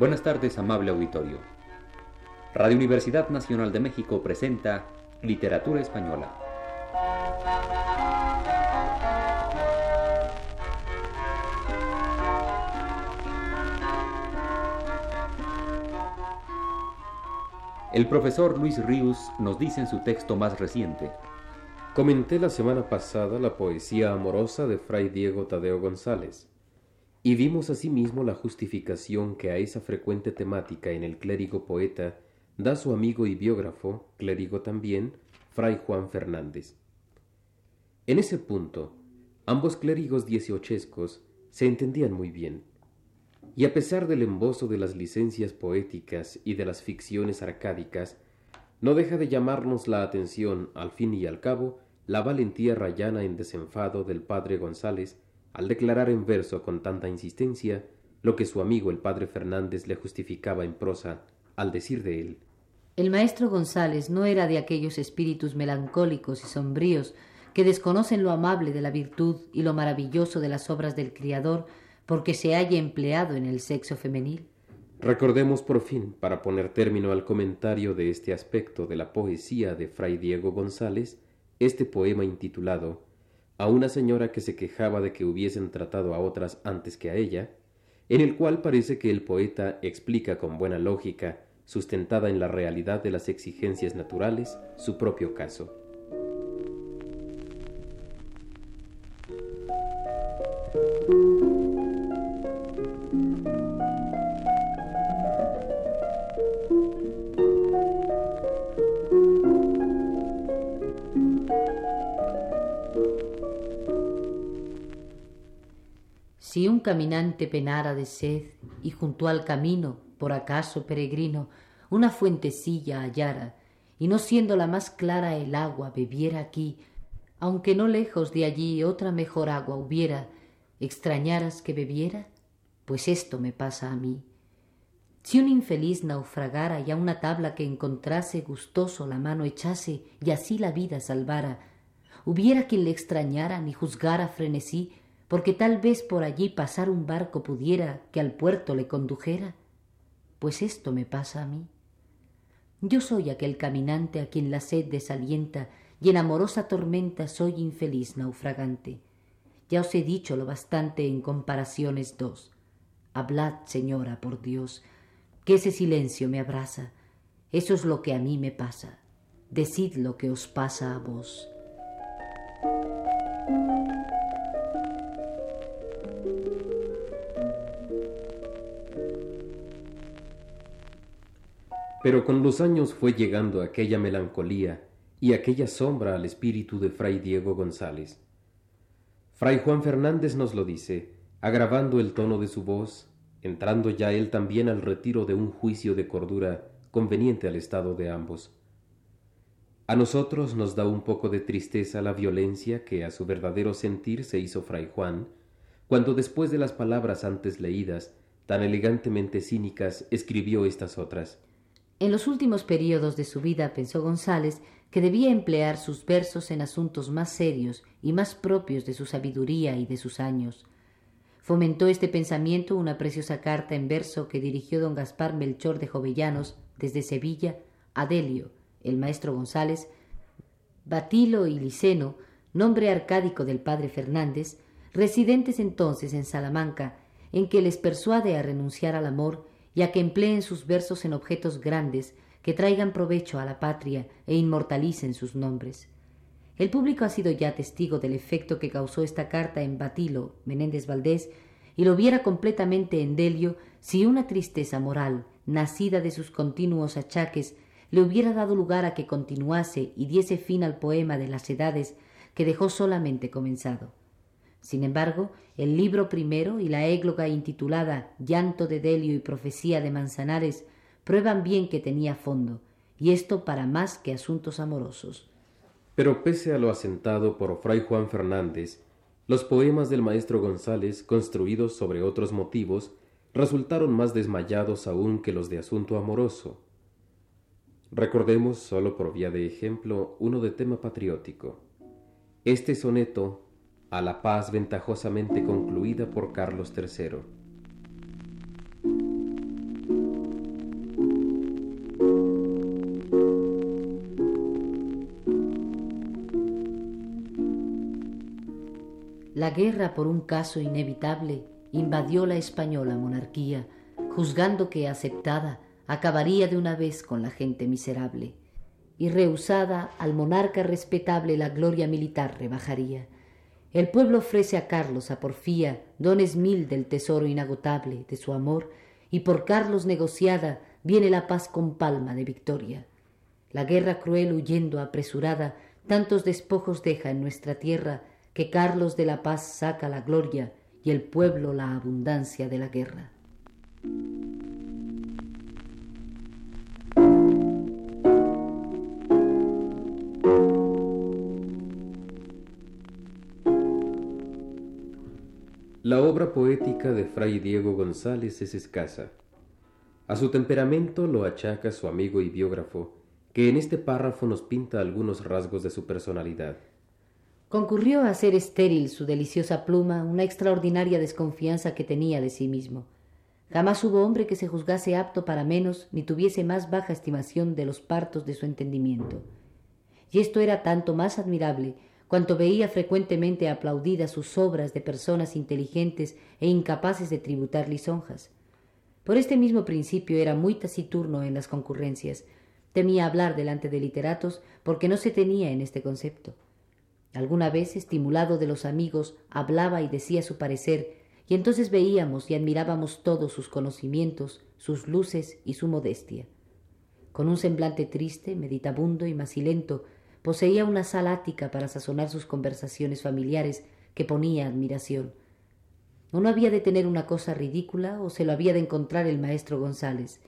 Buenas tardes, amable auditorio. Radio Universidad Nacional de México presenta Literatura Española. El profesor Luis Ríos nos dice en su texto más reciente. Comenté la semana pasada la poesía amorosa de Fray Diego Tadeo González y vimos asimismo la justificación que a esa frecuente temática en el clérigo poeta da su amigo y biógrafo, clérigo también, Fray Juan Fernández. En ese punto, ambos clérigos dieciochescos se entendían muy bien, y a pesar del embozo de las licencias poéticas y de las ficciones arcádicas, no deja de llamarnos la atención, al fin y al cabo, la valentía rayana en desenfado del padre González al declarar en verso con tanta insistencia lo que su amigo el padre Fernández le justificaba en prosa al decir de él. El maestro González no era de aquellos espíritus melancólicos y sombríos que desconocen lo amable de la virtud y lo maravilloso de las obras del Criador porque se haya empleado en el sexo femenil. Recordemos por fin, para poner término al comentario de este aspecto de la poesía de Fray Diego González, este poema intitulado a una señora que se quejaba de que hubiesen tratado a otras antes que a ella, en el cual parece que el poeta explica con buena lógica, sustentada en la realidad de las exigencias naturales, su propio caso. Si un caminante penara de sed y junto al camino, por acaso peregrino, una fuentecilla hallara, y no siendo la más clara el agua bebiera aquí, aunque no lejos de allí otra mejor agua hubiera, ¿extrañaras que bebiera? Pues esto me pasa a mí. Si un infeliz naufragara y a una tabla que encontrase gustoso la mano echase y así la vida salvara, hubiera quien le extrañara ni juzgara frenesí porque tal vez por allí pasar un barco pudiera que al puerto le condujera? Pues esto me pasa a mí. Yo soy aquel caminante a quien la sed desalienta y en amorosa tormenta soy infeliz naufragante. Ya os he dicho lo bastante en comparaciones dos. Hablad, señora, por Dios, que ese silencio me abraza. Eso es lo que a mí me pasa. Decid lo que os pasa a vos. Pero con los años fue llegando aquella melancolía y aquella sombra al espíritu de Fray Diego González. Fray Juan Fernández nos lo dice, agravando el tono de su voz, entrando ya él también al retiro de un juicio de cordura conveniente al estado de ambos. A nosotros nos da un poco de tristeza la violencia que a su verdadero sentir se hizo Fray Juan, cuando después de las palabras antes leídas, tan elegantemente cínicas, escribió estas otras. En los últimos períodos de su vida pensó González que debía emplear sus versos en asuntos más serios y más propios de su sabiduría y de sus años. Fomentó este pensamiento una preciosa carta en verso que dirigió don Gaspar Melchor de Jovellanos desde Sevilla a Delio, el maestro González, Batilo y Liceno, nombre arcádico del padre Fernández, residentes entonces en Salamanca, en que les persuade a renunciar al amor ya que empleen sus versos en objetos grandes que traigan provecho a la patria e inmortalicen sus nombres. El público ha sido ya testigo del efecto que causó esta carta en Batilo, Menéndez Valdés, y lo viera completamente en Delio si una tristeza moral, nacida de sus continuos achaques, le hubiera dado lugar a que continuase y diese fin al poema de las edades que dejó solamente comenzado. Sin embargo, el libro primero y la égloga intitulada Llanto de Delio y Profecía de Manzanares prueban bien que tenía fondo, y esto para más que asuntos amorosos. Pero pese a lo asentado por Fray Juan Fernández, los poemas del maestro González, construidos sobre otros motivos, resultaron más desmayados aún que los de asunto amoroso. Recordemos, solo por vía de ejemplo, uno de tema patriótico. Este soneto a la paz ventajosamente concluida por Carlos III. La guerra por un caso inevitable invadió la española monarquía, juzgando que aceptada acabaría de una vez con la gente miserable, y rehusada al monarca respetable la gloria militar rebajaría el pueblo ofrece a Carlos, a Porfía, dones mil del tesoro inagotable de su amor, y por Carlos negociada viene la paz con palma de victoria. La guerra cruel huyendo apresurada, tantos despojos deja en nuestra tierra, que Carlos de la paz saca la gloria y el pueblo la abundancia de la guerra. La obra poética de Fray Diego González es escasa. A su temperamento lo achaca su amigo y biógrafo, que en este párrafo nos pinta algunos rasgos de su personalidad. Concurrió a hacer estéril su deliciosa pluma una extraordinaria desconfianza que tenía de sí mismo. Jamás hubo hombre que se juzgase apto para menos ni tuviese más baja estimación de los partos de su entendimiento. Y esto era tanto más admirable cuanto veía frecuentemente aplaudidas sus obras de personas inteligentes e incapaces de tributar lisonjas. Por este mismo principio era muy taciturno en las concurrencias. Temía hablar delante de literatos porque no se tenía en este concepto. Alguna vez, estimulado de los amigos, hablaba y decía su parecer, y entonces veíamos y admirábamos todos sus conocimientos, sus luces y su modestia. Con un semblante triste, meditabundo y macilento, Poseía una sala ática para sazonar sus conversaciones familiares que ponía admiración. O no había de tener una cosa ridícula o se lo había de encontrar el maestro González.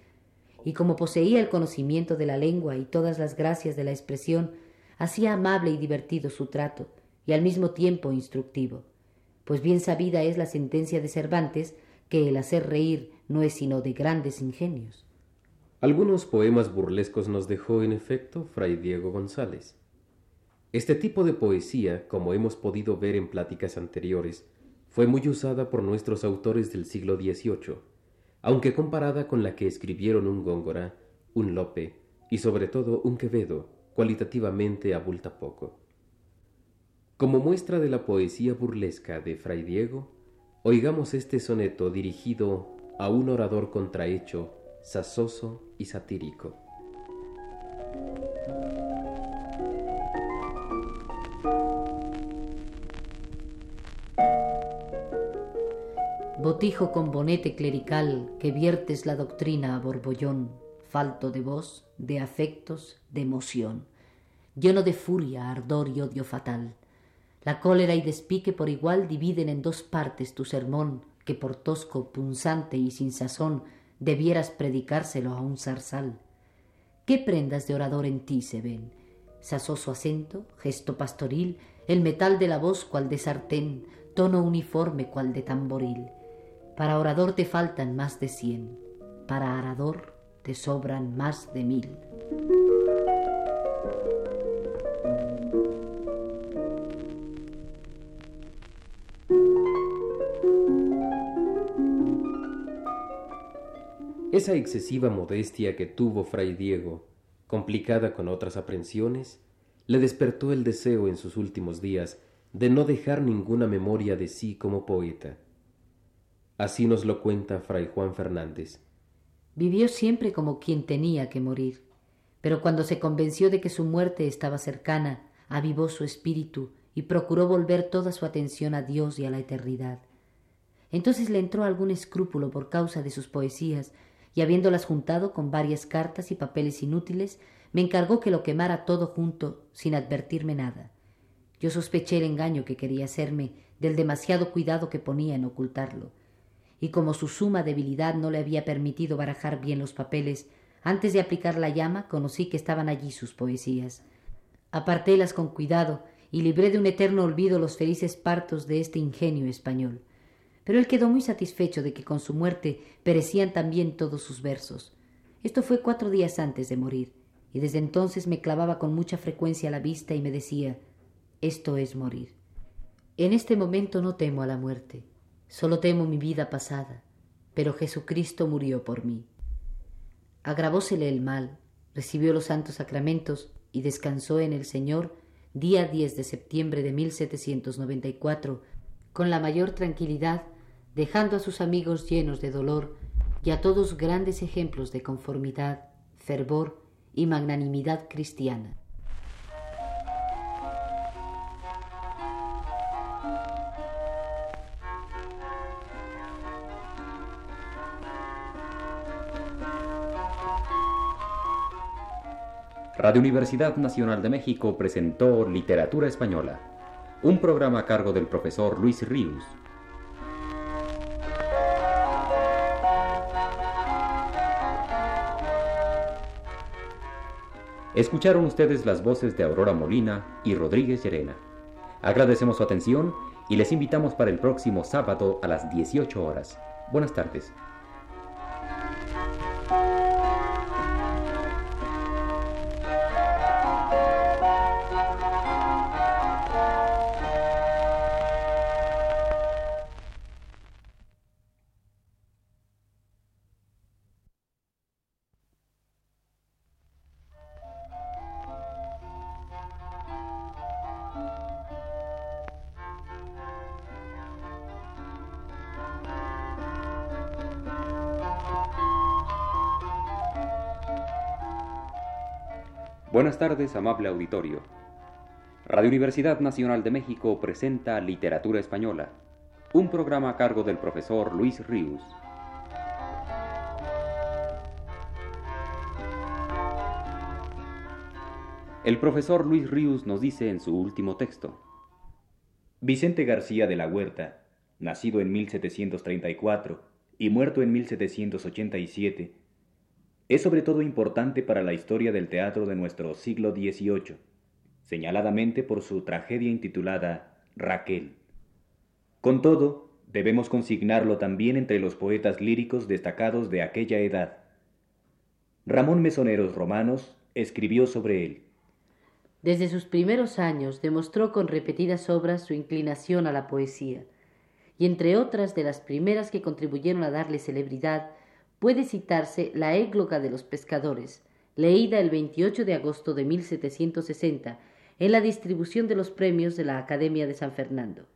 Y como poseía el conocimiento de la lengua y todas las gracias de la expresión, hacía amable y divertido su trato, y al mismo tiempo instructivo. Pues bien sabida es la sentencia de Cervantes que el hacer reír no es sino de grandes ingenios. Algunos poemas burlescos nos dejó en efecto Fray Diego González. Este tipo de poesía, como hemos podido ver en pláticas anteriores, fue muy usada por nuestros autores del siglo XVIII, aunque comparada con la que escribieron un Góngora, un Lope y sobre todo un Quevedo, cualitativamente abulta poco. Como muestra de la poesía burlesca de Fray Diego, oigamos este soneto dirigido a un orador contrahecho, sasoso y satírico. Botijo con bonete clerical que viertes la doctrina a borbollón, falto de voz, de afectos, de emoción, lleno de furia, ardor y odio fatal. La cólera y despique por igual dividen en dos partes tu sermón, que por tosco, punzante y sin sazón debieras predicárselo a un zarzal. ¿Qué prendas de orador en ti se ven? Sasoso acento, gesto pastoril, el metal de la voz cual de sartén, tono uniforme cual de tamboril. Para orador te faltan más de cien, para arador te sobran más de mil. Esa excesiva modestia que tuvo Fray Diego, complicada con otras aprensiones, le despertó el deseo en sus últimos días de no dejar ninguna memoria de sí como poeta. Así nos lo cuenta Fray Juan Fernández. Vivió siempre como quien tenía que morir, pero cuando se convenció de que su muerte estaba cercana, avivó su espíritu y procuró volver toda su atención a Dios y a la eternidad. Entonces le entró algún escrúpulo por causa de sus poesías, y habiéndolas juntado con varias cartas y papeles inútiles, me encargó que lo quemara todo junto, sin advertirme nada. Yo sospeché el engaño que quería hacerme del demasiado cuidado que ponía en ocultarlo y como su suma debilidad no le había permitido barajar bien los papeles, antes de aplicar la llama conocí que estaban allí sus poesías. Apartélas con cuidado y libré de un eterno olvido los felices partos de este ingenio español. Pero él quedó muy satisfecho de que con su muerte perecían también todos sus versos. Esto fue cuatro días antes de morir, y desde entonces me clavaba con mucha frecuencia la vista y me decía Esto es morir. En este momento no temo a la muerte Solo temo mi vida pasada, pero Jesucristo murió por mí. Agravósele el mal, recibió los santos sacramentos y descansó en el Señor día 10 de septiembre de 1794, con la mayor tranquilidad, dejando a sus amigos llenos de dolor y a todos grandes ejemplos de conformidad, fervor y magnanimidad cristiana. Radio Universidad Nacional de México presentó Literatura Española, un programa a cargo del profesor Luis Ríos. Escucharon ustedes las voces de Aurora Molina y Rodríguez Llerena. Agradecemos su atención y les invitamos para el próximo sábado a las 18 horas. Buenas tardes. Buenas tardes, amable auditorio. Radio Universidad Nacional de México presenta Literatura Española, un programa a cargo del profesor Luis Ríos. El profesor Luis Ríos nos dice en su último texto. Vicente García de la Huerta, nacido en 1734 y muerto en 1787, es sobre todo importante para la historia del teatro de nuestro siglo XVIII, señaladamente por su tragedia intitulada Raquel. Con todo, debemos consignarlo también entre los poetas líricos destacados de aquella edad. Ramón Mesoneros Romanos escribió sobre él. Desde sus primeros años demostró con repetidas obras su inclinación a la poesía, y entre otras de las primeras que contribuyeron a darle celebridad, puede citarse La égloga de los pescadores, leída el 28 de agosto de 1760 en la distribución de los premios de la Academia de San Fernando.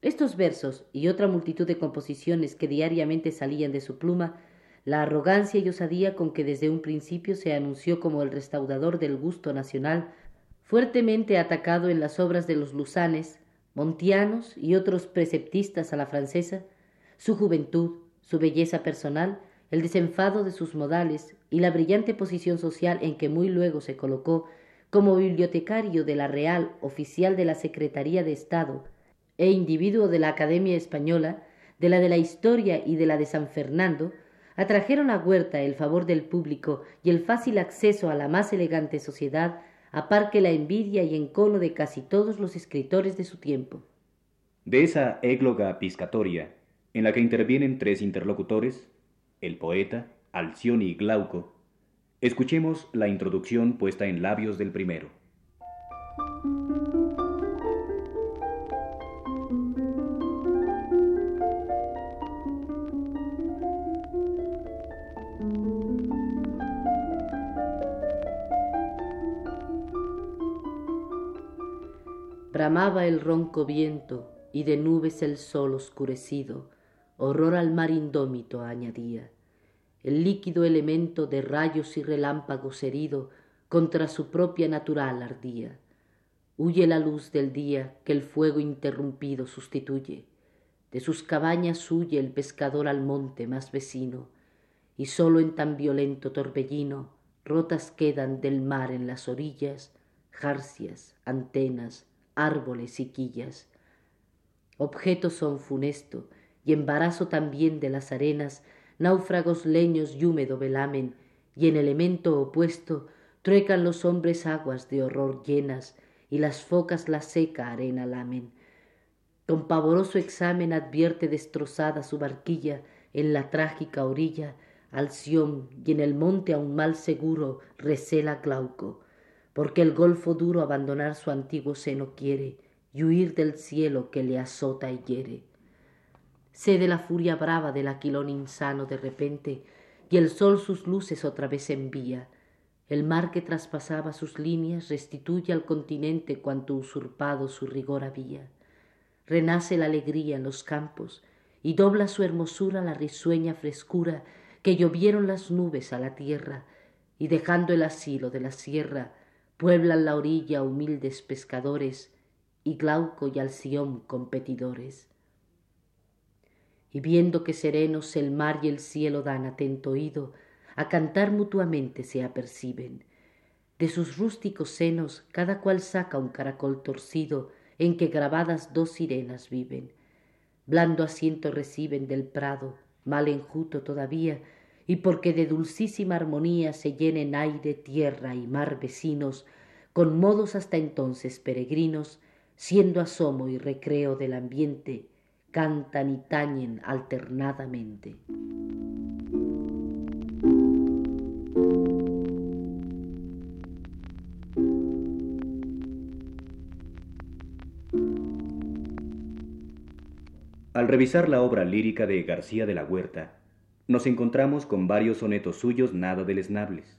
Estos versos y otra multitud de composiciones que diariamente salían de su pluma, la arrogancia y osadía con que desde un principio se anunció como el restaurador del gusto nacional, fuertemente atacado en las obras de los lusanes, montianos y otros preceptistas a la francesa, su juventud, su belleza personal, el desenfado de sus modales y la brillante posición social en que muy luego se colocó como bibliotecario de la Real Oficial de la Secretaría de Estado e individuo de la Academia Española, de la de la Historia y de la de San Fernando, atrajeron a Huerta el favor del público y el fácil acceso a la más elegante sociedad, a par que la envidia y encono de casi todos los escritores de su tiempo. De esa égloga piscatoria, en la que intervienen tres interlocutores, el poeta, Alcione y Glauco, escuchemos la introducción puesta en labios del primero. Bramaba el ronco viento y de nubes el sol oscurecido, horror al mar indómito añadía. El líquido elemento de rayos y relámpagos herido contra su propia natural ardía. Huye la luz del día que el fuego interrumpido sustituye. De sus cabañas huye el pescador al monte más vecino, y sólo en tan violento torbellino rotas quedan del mar en las orillas jarcias, antenas, árboles y quillas. Objetos son funesto, y embarazo también de las arenas, náufragos leños y húmedo velamen, y en elemento opuesto truecan los hombres aguas de horror llenas, y las focas la seca arena lamen. Con pavoroso examen advierte destrozada su barquilla en la trágica orilla, Alción, y en el monte aún mal seguro recela Glauco, porque el golfo duro abandonar su antiguo seno quiere, y huir del cielo que le azota y hiere de la furia brava del aquilón insano de repente, y el sol sus luces otra vez envía. El mar que traspasaba sus líneas restituye al continente cuanto usurpado su rigor había. renace la alegría en los campos, y dobla su hermosura la risueña frescura que llovieron las nubes a la tierra, y dejando el asilo de la sierra, pueblan la orilla humildes pescadores, y Glauco y Alción competidores. Y viendo que serenos el mar y el cielo dan atento oído, a cantar mutuamente se aperciben. De sus rústicos senos cada cual saca un caracol torcido en que grabadas dos sirenas viven. Blando asiento reciben del prado, mal enjuto todavía, y porque de dulcísima armonía se llenen aire, tierra y mar vecinos, con modos hasta entonces peregrinos, siendo asomo y recreo del ambiente, cantan y tañen alternadamente. Al revisar la obra lírica de García de la Huerta, nos encontramos con varios sonetos suyos nada deleznables.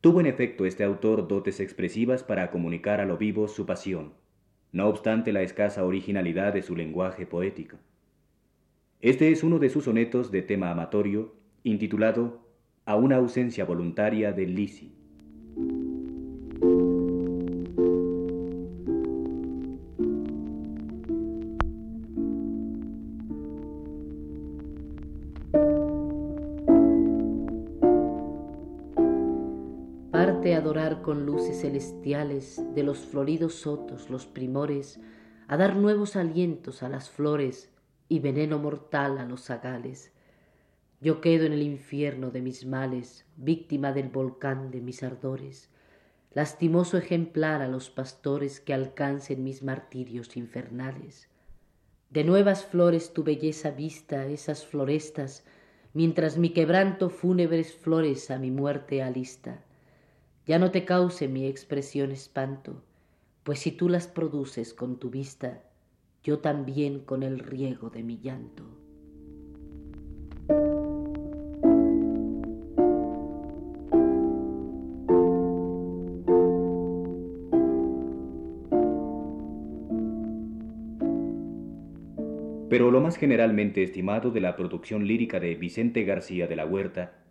Tuvo en efecto este autor dotes expresivas para comunicar a lo vivo su pasión, no obstante la escasa originalidad de su lenguaje poético. Este es uno de sus sonetos de tema amatorio, intitulado A una ausencia voluntaria de Lisi. Con luces celestiales de los floridos sotos los primores, a dar nuevos alientos a las flores y veneno mortal a los zagales. Yo quedo en el infierno de mis males, víctima del volcán de mis ardores, lastimoso ejemplar a los pastores que alcancen mis martirios infernales. De nuevas flores tu belleza vista, esas florestas, mientras mi quebranto fúnebres flores a mi muerte alista ya no te cause mi expresión espanto, pues si tú las produces con tu vista, yo también con el riego de mi llanto. Pero lo más generalmente estimado de la producción lírica de Vicente García de la Huerta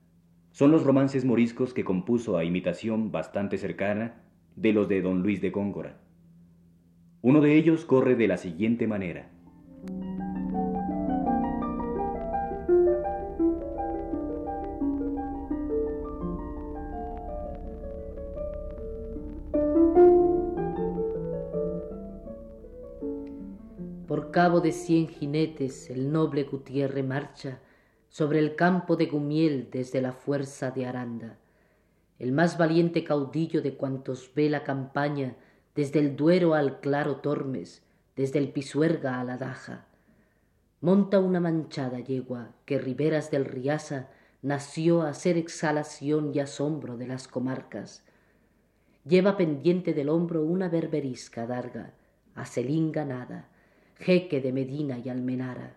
son los romances moriscos que compuso a imitación bastante cercana de los de don Luis de Góngora. Uno de ellos corre de la siguiente manera. Por cabo de cien jinetes el noble Gutiérre marcha, sobre el campo de Gumiel desde la fuerza de Aranda, el más valiente caudillo de cuantos ve la campaña desde el Duero al claro Tormes, desde el Pisuerga a la Daja. Monta una manchada yegua que riberas del Riasa nació a ser exhalación y asombro de las comarcas. Lleva pendiente del hombro una berberisca darga, a nada, jeque de Medina y Almenara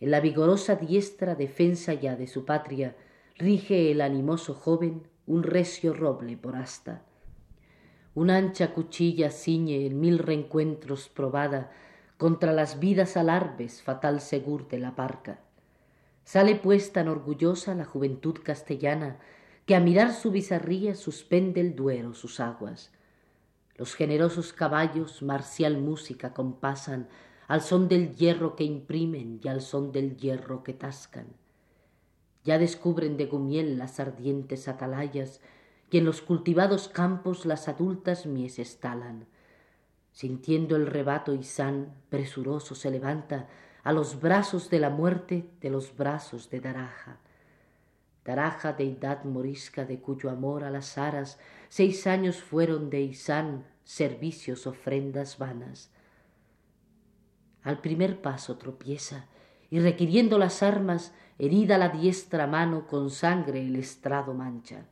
en la vigorosa diestra defensa ya de su patria, rige el animoso joven un recio roble por asta. Una ancha cuchilla ciñe en mil reencuentros probada contra las vidas alarves fatal segur de la parca. Sale pues tan orgullosa la juventud castellana que a mirar su bizarría suspende el duero sus aguas. Los generosos caballos marcial música compasan al son del hierro que imprimen y al son del hierro que tascan. Ya descubren de Gumiel las ardientes atalayas y en los cultivados campos las adultas mies talan. Sintiendo el rebato Isán, presuroso se levanta a los brazos de la muerte de los brazos de Daraja. Daraja, deidad morisca de cuyo amor a las aras seis años fueron de Isán servicios ofrendas vanas al primer paso tropieza y requiriendo las armas herida la diestra mano con sangre el estrado mancha.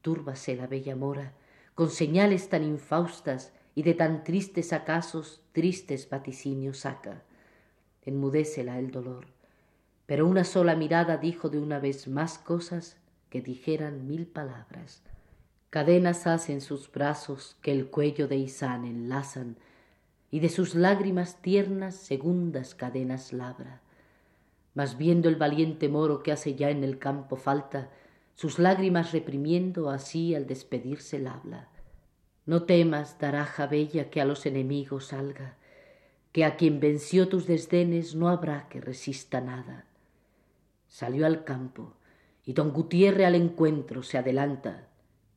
Túrbase la bella mora con señales tan infaustas y de tan tristes acasos tristes vaticinios saca. Enmudécela el dolor pero una sola mirada dijo de una vez más cosas que dijeran mil palabras. Cadenas hacen sus brazos que el cuello de Isán enlazan y de sus lágrimas tiernas segundas cadenas labra. Mas viendo el valiente moro que hace ya en el campo falta, sus lágrimas reprimiendo así al despedirse la habla. No temas, daraja bella, que a los enemigos salga, que a quien venció tus desdenes no habrá que resista nada. Salió al campo, y don Gutiérre al encuentro se adelanta,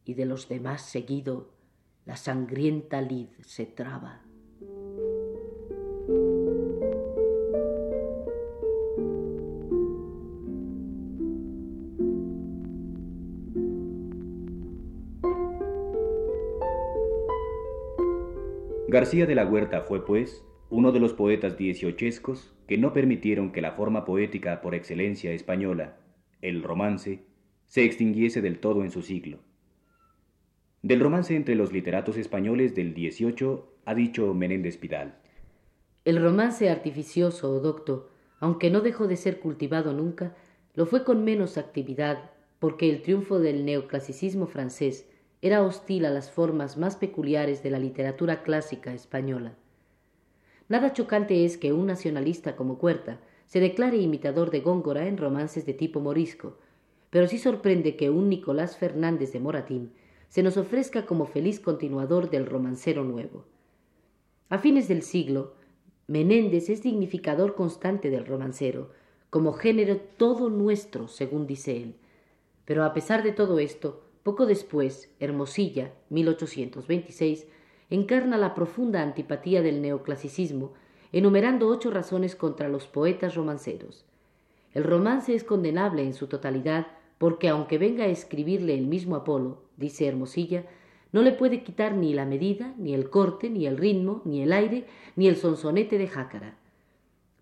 y de los demás seguido la sangrienta lid se traba. García de la Huerta fue, pues, uno de los poetas dieciochescos que no permitieron que la forma poética por excelencia española, el romance, se extinguiese del todo en su siglo. Del romance entre los literatos españoles del XVIII ha dicho Menéndez Pidal. El romance artificioso o docto, aunque no dejó de ser cultivado nunca, lo fue con menos actividad porque el triunfo del neoclasicismo francés era hostil a las formas más peculiares de la literatura clásica española. Nada chocante es que un nacionalista como Cuerta se declare imitador de Góngora en romances de tipo morisco, pero sí sorprende que un Nicolás Fernández de Moratín se nos ofrezca como feliz continuador del romancero nuevo. A fines del siglo, Menéndez es dignificador constante del romancero, como género todo nuestro, según dice él. Pero a pesar de todo esto, poco después, Hermosilla, 1826, encarna la profunda antipatía del neoclasicismo, enumerando ocho razones contra los poetas romanceros. El romance es condenable en su totalidad porque aunque venga a escribirle el mismo Apolo, dice Hermosilla, no le puede quitar ni la medida, ni el corte, ni el ritmo, ni el aire, ni el sonsonete de jácara.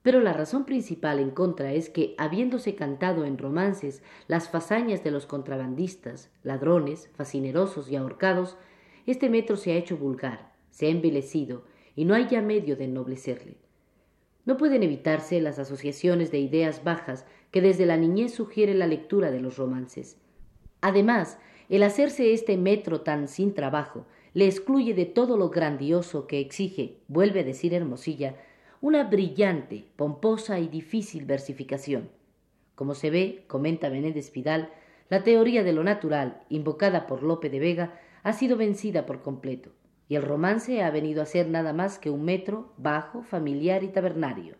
Pero la razón principal en contra es que, habiéndose cantado en romances las fazañas de los contrabandistas, ladrones, fascinerosos y ahorcados, este metro se ha hecho vulgar, se ha envilecido, y no hay ya medio de ennoblecerle. No pueden evitarse las asociaciones de ideas bajas que desde la niñez sugiere la lectura de los romances. Además, el hacerse este metro tan sin trabajo le excluye de todo lo grandioso que exige, vuelve a decir Hermosilla, una brillante, pomposa y difícil versificación. Como se ve, comenta Menéndez Pidal, la teoría de lo natural, invocada por Lope de Vega, ha sido vencida por completo, y el romance ha venido a ser nada más que un metro bajo, familiar y tabernario.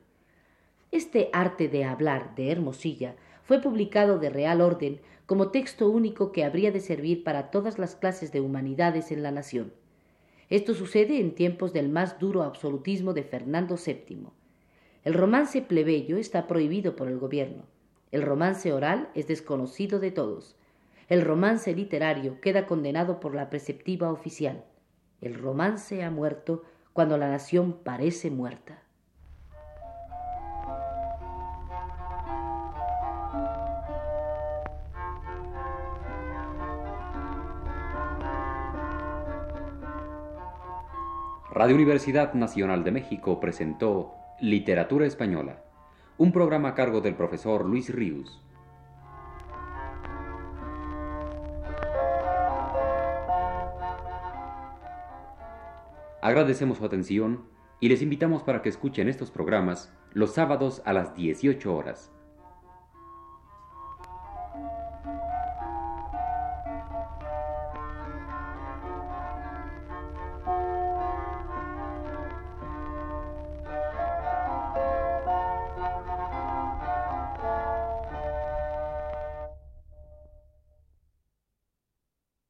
Este arte de hablar de Hermosilla fue publicado de real orden como texto único que habría de servir para todas las clases de humanidades en la nación. Esto sucede en tiempos del más duro absolutismo de Fernando VII. El romance plebeyo está prohibido por el gobierno. El romance oral es desconocido de todos. El romance literario queda condenado por la preceptiva oficial. El romance ha muerto cuando la nación parece muerta. Radio Universidad Nacional de México presentó Literatura Española, un programa a cargo del profesor Luis Ríos. Agradecemos su atención y les invitamos para que escuchen estos programas los sábados a las 18 horas.